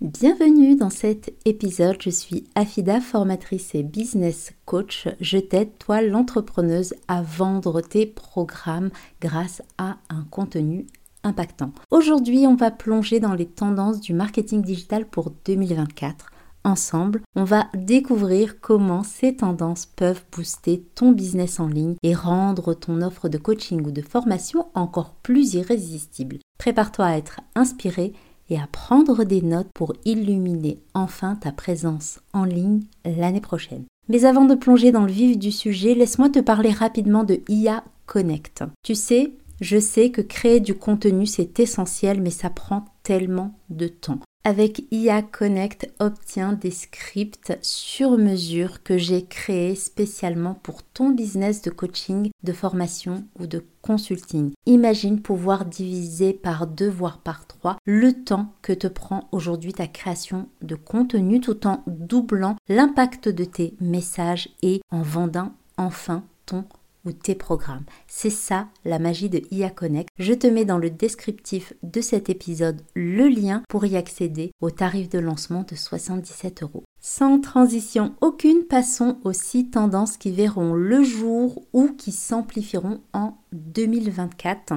Bienvenue dans cet épisode. Je suis Afida, formatrice et business coach. Je t'aide, toi l'entrepreneuse, à vendre tes programmes grâce à un contenu impactant. Aujourd'hui, on va plonger dans les tendances du marketing digital pour 2024. Ensemble, on va découvrir comment ces tendances peuvent booster ton business en ligne et rendre ton offre de coaching ou de formation encore plus irrésistible. Prépare-toi à être inspiré et à prendre des notes pour illuminer enfin ta présence en ligne l'année prochaine. Mais avant de plonger dans le vif du sujet, laisse-moi te parler rapidement de IA Connect. Tu sais, je sais que créer du contenu c'est essentiel, mais ça prend tellement de temps. Avec IA Connect, obtiens des scripts sur mesure que j'ai créés spécialement pour ton business de coaching, de formation ou de consulting. Imagine pouvoir diviser par deux voire par trois le temps que te prend aujourd'hui ta création de contenu tout en doublant l'impact de tes messages et en vendant enfin ton ou tes programmes. C'est ça la magie de IA Connect. Je te mets dans le descriptif de cet épisode le lien pour y accéder au tarif de lancement de 77 euros. Sans transition aucune, passons aux six tendances qui verront le jour ou qui s'amplifieront en 2024.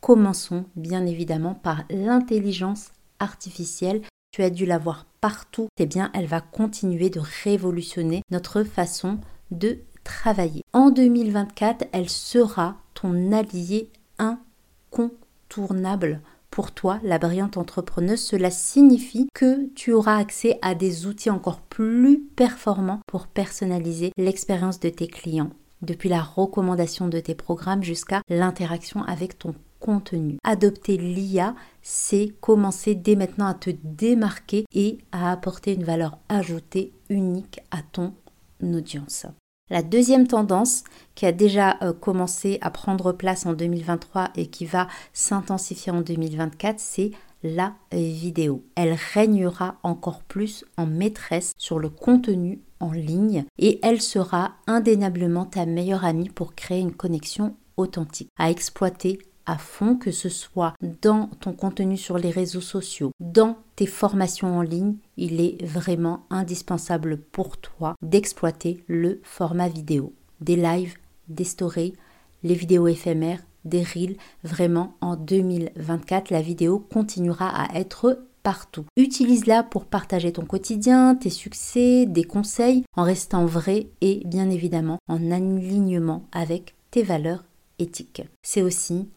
Commençons bien évidemment par l'intelligence artificielle. Tu as dû la voir partout. Eh bien, elle va continuer de révolutionner notre façon de En 2024, elle sera ton allié incontournable. Pour toi, la brillante entrepreneuse, cela signifie que tu auras accès à des outils encore plus performants pour personnaliser l'expérience de tes clients, depuis la recommandation de tes programmes jusqu'à l'interaction avec ton contenu. Adopter l'IA, c'est commencer dès maintenant à te démarquer et à apporter une valeur ajoutée unique à ton audience. La deuxième tendance qui a déjà euh, commencé à prendre place en 2023 et qui va s'intensifier en 2024, c'est la vidéo. Elle régnera encore plus en maîtresse sur le contenu en ligne et elle sera indéniablement ta meilleure amie pour créer une connexion authentique, à exploiter à fond, que ce soit dans ton contenu sur les réseaux sociaux, dans tes formations en ligne, il est vraiment indispensable pour toi d'exploiter le format vidéo, des lives, des stories, les vidéos éphémères, des reels. Vraiment, en 2024, la vidéo continuera à être partout. Utilise-la pour partager ton quotidien, tes succès, des conseils, en restant vrai et bien évidemment en alignement avec tes valeurs éthiques. C'est aussi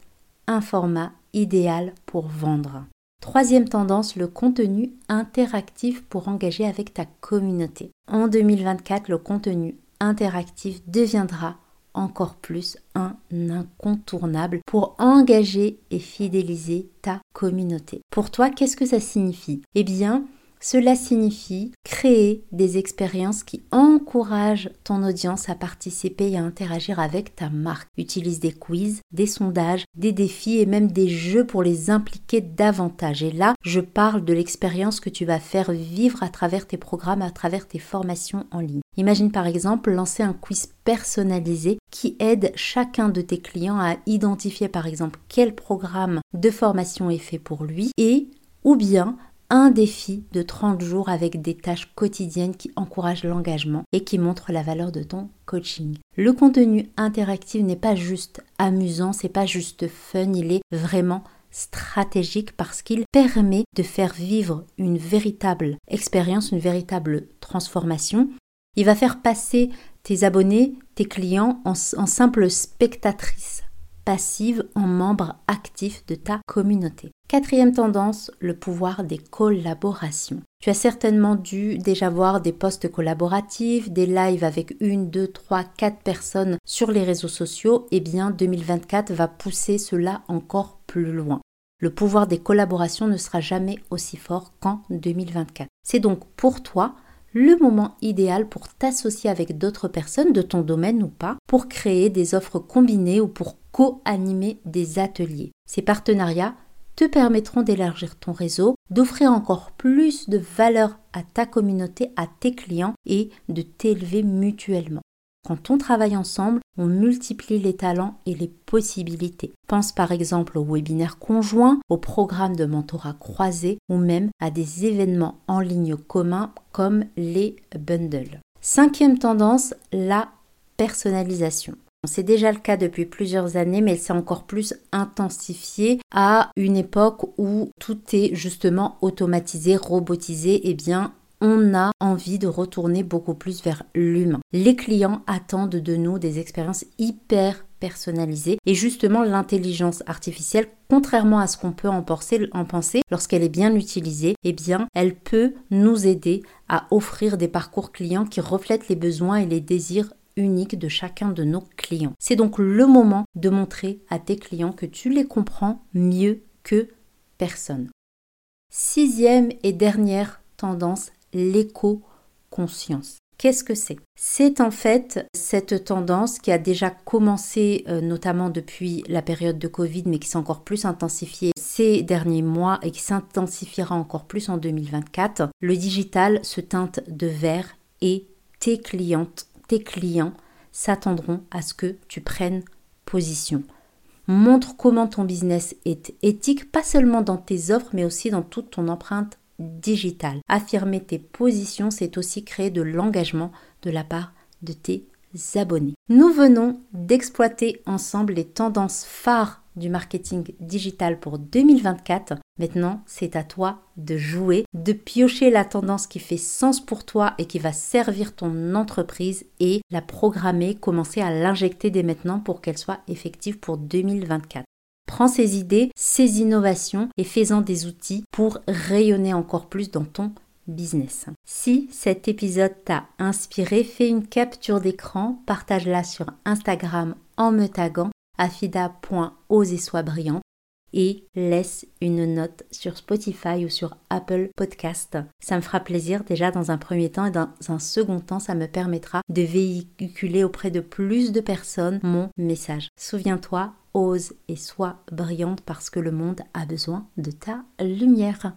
un format idéal pour vendre. Troisième tendance, le contenu interactif pour engager avec ta communauté. En 2024, le contenu interactif deviendra encore plus un incontournable pour engager et fidéliser ta communauté. Pour toi, qu'est-ce que ça signifie? Eh bien, cela signifie créer des expériences qui encouragent ton audience à participer et à interagir avec ta marque. Utilise des quiz, des sondages, des défis et même des jeux pour les impliquer davantage. Et là, je parle de l'expérience que tu vas faire vivre à travers tes programmes, à travers tes formations en ligne. Imagine par exemple lancer un quiz personnalisé qui aide chacun de tes clients à identifier par exemple quel programme de formation est fait pour lui et ou bien un défi de 30 jours avec des tâches quotidiennes qui encouragent l'engagement et qui montrent la valeur de ton coaching. Le contenu interactif n'est pas juste amusant, c'est pas juste fun, il est vraiment stratégique parce qu'il permet de faire vivre une véritable expérience, une véritable transformation. Il va faire passer tes abonnés, tes clients en, en simples spectatrices passive en membre actif de ta communauté. Quatrième tendance, le pouvoir des collaborations. Tu as certainement dû déjà voir des posts collaboratifs, des lives avec une, deux, trois, quatre personnes sur les réseaux sociaux. Eh bien, 2024 va pousser cela encore plus loin. Le pouvoir des collaborations ne sera jamais aussi fort qu'en 2024. C'est donc pour toi le moment idéal pour t'associer avec d'autres personnes de ton domaine ou pas, pour créer des offres combinées ou pour co-animer des ateliers. Ces partenariats te permettront d'élargir ton réseau, d'offrir encore plus de valeur à ta communauté, à tes clients et de t'élever mutuellement. Quand on travaille ensemble, on multiplie les talents et les possibilités. Pense par exemple aux webinaires conjoints, aux programmes de mentorat croisés ou même à des événements en ligne communs comme les bundles. Cinquième tendance, la personnalisation. C'est déjà le cas depuis plusieurs années, mais elle s'est encore plus intensifié à une époque où tout est justement automatisé, robotisé. Et bien, on a envie de retourner beaucoup plus vers l'humain. Les clients attendent de nous des expériences hyper personnalisées et justement l'intelligence artificielle, contrairement à ce qu'on peut en penser, en penser lorsqu'elle est bien utilisée, eh bien, elle peut nous aider à offrir des parcours clients qui reflètent les besoins et les désirs uniques de chacun de nos clients. C'est donc le moment de montrer à tes clients que tu les comprends mieux que personne. Sixième et dernière tendance, l'éco-conscience. Qu'est-ce que c'est? C'est en fait cette tendance qui a déjà commencé euh, notamment depuis la période de Covid mais qui s'est encore plus intensifiée ces derniers mois et qui s'intensifiera encore plus en 2024. Le digital se teinte de vert et tes clientes, tes clients s'attendront à ce que tu prennes position. Montre comment ton business est éthique, pas seulement dans tes offres, mais aussi dans toute ton empreinte digital. Affirmer tes positions, c'est aussi créer de l'engagement de la part de tes abonnés. Nous venons d'exploiter ensemble les tendances phares du marketing digital pour 2024. Maintenant, c'est à toi de jouer, de piocher la tendance qui fait sens pour toi et qui va servir ton entreprise et la programmer, commencer à l'injecter dès maintenant pour qu'elle soit effective pour 2024. Prends ces idées, ces innovations et fais-en des outils pour rayonner encore plus dans ton business. Si cet épisode t'a inspiré, fais une capture d'écran, partage-la sur Instagram en me taguant afida.ose et sois brillant et laisse une note sur Spotify ou sur Apple Podcast. Ça me fera plaisir déjà dans un premier temps et dans un second temps, ça me permettra de véhiculer auprès de plus de personnes mon message. Souviens-toi, ose et sois brillante parce que le monde a besoin de ta lumière.